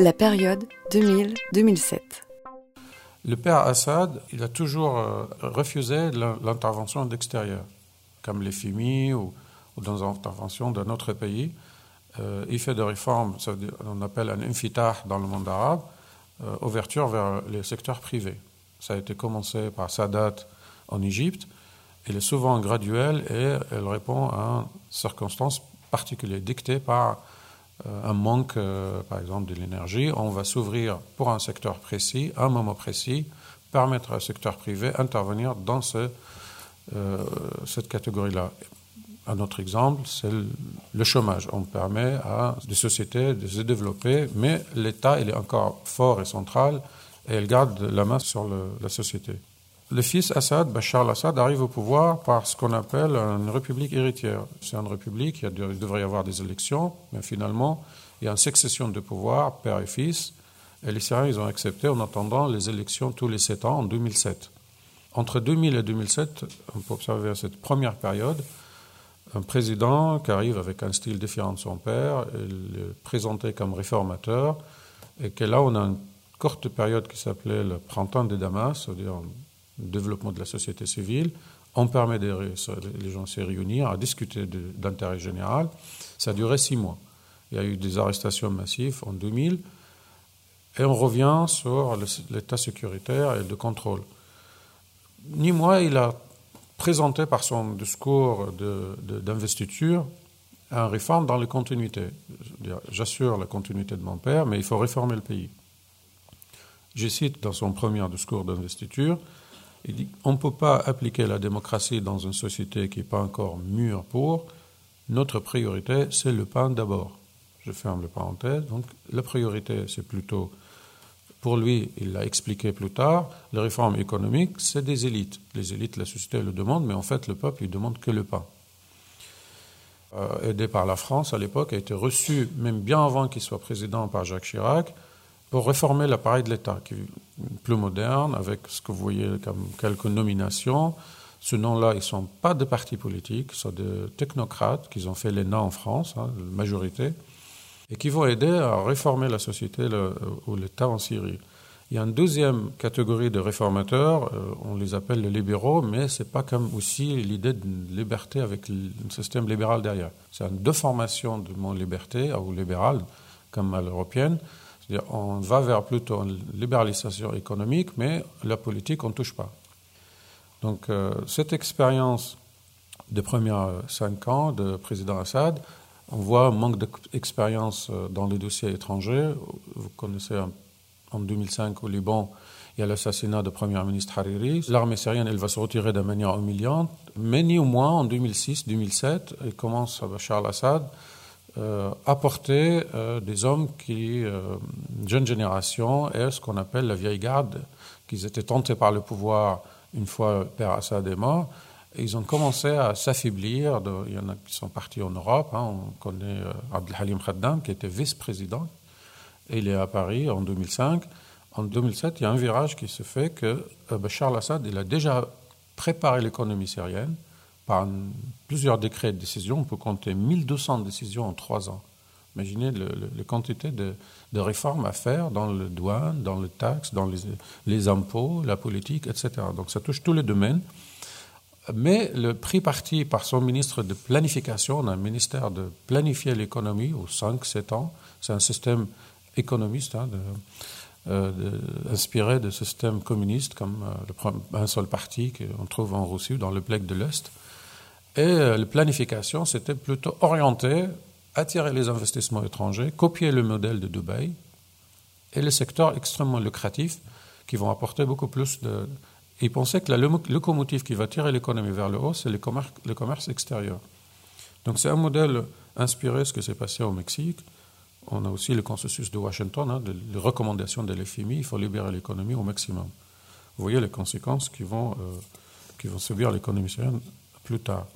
La période 2000-2007. Le père Assad, il a toujours euh, refusé l'intervention d'extérieur, comme les FIMI ou, dans l'intervention d'un autre pays. Euh, il fait des réformes, on appelle un infitah dans le monde arabe, euh, ouverture vers les secteurs privés. Ça a été commencé par Sadat en Égypte. Il est souvent graduel et elle répond à circonstances particulières dictées par un manque, par exemple, de l'énergie. On va s'ouvrir pour un secteur précis, à un moment précis, permettre au secteur privé d'intervenir dans euh, cette catégorie-là. Un autre exemple, c'est le chômage. On permet à des sociétés de se développer, mais l'État il est encore fort et central et il garde la main sur la société. Le fils Assad, Bachar al-Assad, arrive au pouvoir par ce qu'on appelle une république héritière. C'est une république, il devrait y avoir des élections, mais finalement, il y a une succession de pouvoir, père et fils, et les Syriens, ils ont accepté en attendant les élections tous les sept ans en 2007. Entre 2000 et 2007, on peut observer cette première période, un président qui arrive avec un style différent de son père, il est présenté comme réformateur, et que là, on a une courte période qui s'appelait le printemps de Damas, c'est-à-dire développement de la société civile. On permet des, les gens de se réunir, à discuter d'intérêt général. Ça a duré six mois. Il y a eu des arrestations massives en 2000. Et on revient sur l'état sécuritaire et le contrôle. Ni moi, il a présenté par son discours d'investiture de, un réforme dans les continuités. J'assure la continuité de mon père, mais il faut réformer le pays. Je cite dans son premier discours d'investiture, il dit on ne peut pas appliquer la démocratie dans une société qui n'est pas encore mûre pour. Notre priorité, c'est le pain d'abord. Je ferme le parenthèse. Donc, la priorité, c'est plutôt pour lui, il l'a expliqué plus tard, les réformes économiques, c'est des élites. Les élites, la société le demande, mais en fait, le peuple, il demande que le pain. Euh, aidé par la France à l'époque, a été reçu, même bien avant qu'il soit président, par Jacques Chirac, pour réformer l'appareil de l'État, qui est plus moderne, avec ce que vous voyez comme quelques nominations. Ce nom-là, ils ne sont pas de partis politiques, ce sont des technocrates qui ont fait l'ENA en France, hein, la majorité et qui vont aider à réformer la société ou l'État en Syrie. Il y a une deuxième catégorie de réformateurs, euh, on les appelle les libéraux, mais ce n'est pas comme aussi l'idée de liberté avec un système libéral derrière. C'est une déformation de mon liberté ou libéral, comme à l'européenne. On va vers plutôt une libéralisation économique, mais la politique, on ne touche pas. Donc euh, cette expérience des premiers cinq ans de président Assad on voit un manque d'expérience euh, dans les dossiers étrangers. Vous connaissez en 2005 au Liban, il y a l'assassinat du Premier ministre Hariri. L'armée syrienne, elle va se retirer de manière humiliante. Mais néanmoins, en 2006-2007, il commence, Bachar al-Assad, euh, à porter euh, des hommes qui, euh, jeune génération, et ce qu'on appelle la vieille garde, qui étaient tentés par le pouvoir une fois Père Assad est mort, ils ont commencé à s'affaiblir. Il y en a qui sont partis en Europe. Hein. On connaît euh, Abdelhalim Khaddam, qui était vice-président. Et il est à Paris en 2005. En 2007, il y a un virage qui se fait que euh, Bachar al-Assad il a déjà préparé l'économie syrienne par plusieurs décrets de décision. On peut compter 1200 décisions en trois ans. Imaginez les quantités de, réformes à faire dans le douane, dans les taxes, dans les, les impôts, la politique, etc. Donc ça touche tous les domaines. Mais le pris parti par son ministre de planification, on a un ministère de planifier l'économie aux 5-7 ans, c'est un système économiste hein, euh, inspiré de système communiste comme euh, un seul parti qu'on trouve en Russie, dans le bloc de l'Est. Et euh, la planification, c'était plutôt orienté, attirer les investissements étrangers, copier le modèle de Dubaï et les secteurs extrêmement lucratifs qui vont apporter beaucoup plus de, il pensait que la locomotive qui va tirer l'économie vers le haut, c'est le commerce, le commerce extérieur. Donc c'est un modèle inspiré de ce qui s'est passé au Mexique. On a aussi le consensus de Washington, hein, de, les recommandations de l'FMI, il faut libérer l'économie au maximum. Vous voyez les conséquences qui vont, euh, qui vont subir l'économie syrienne plus tard.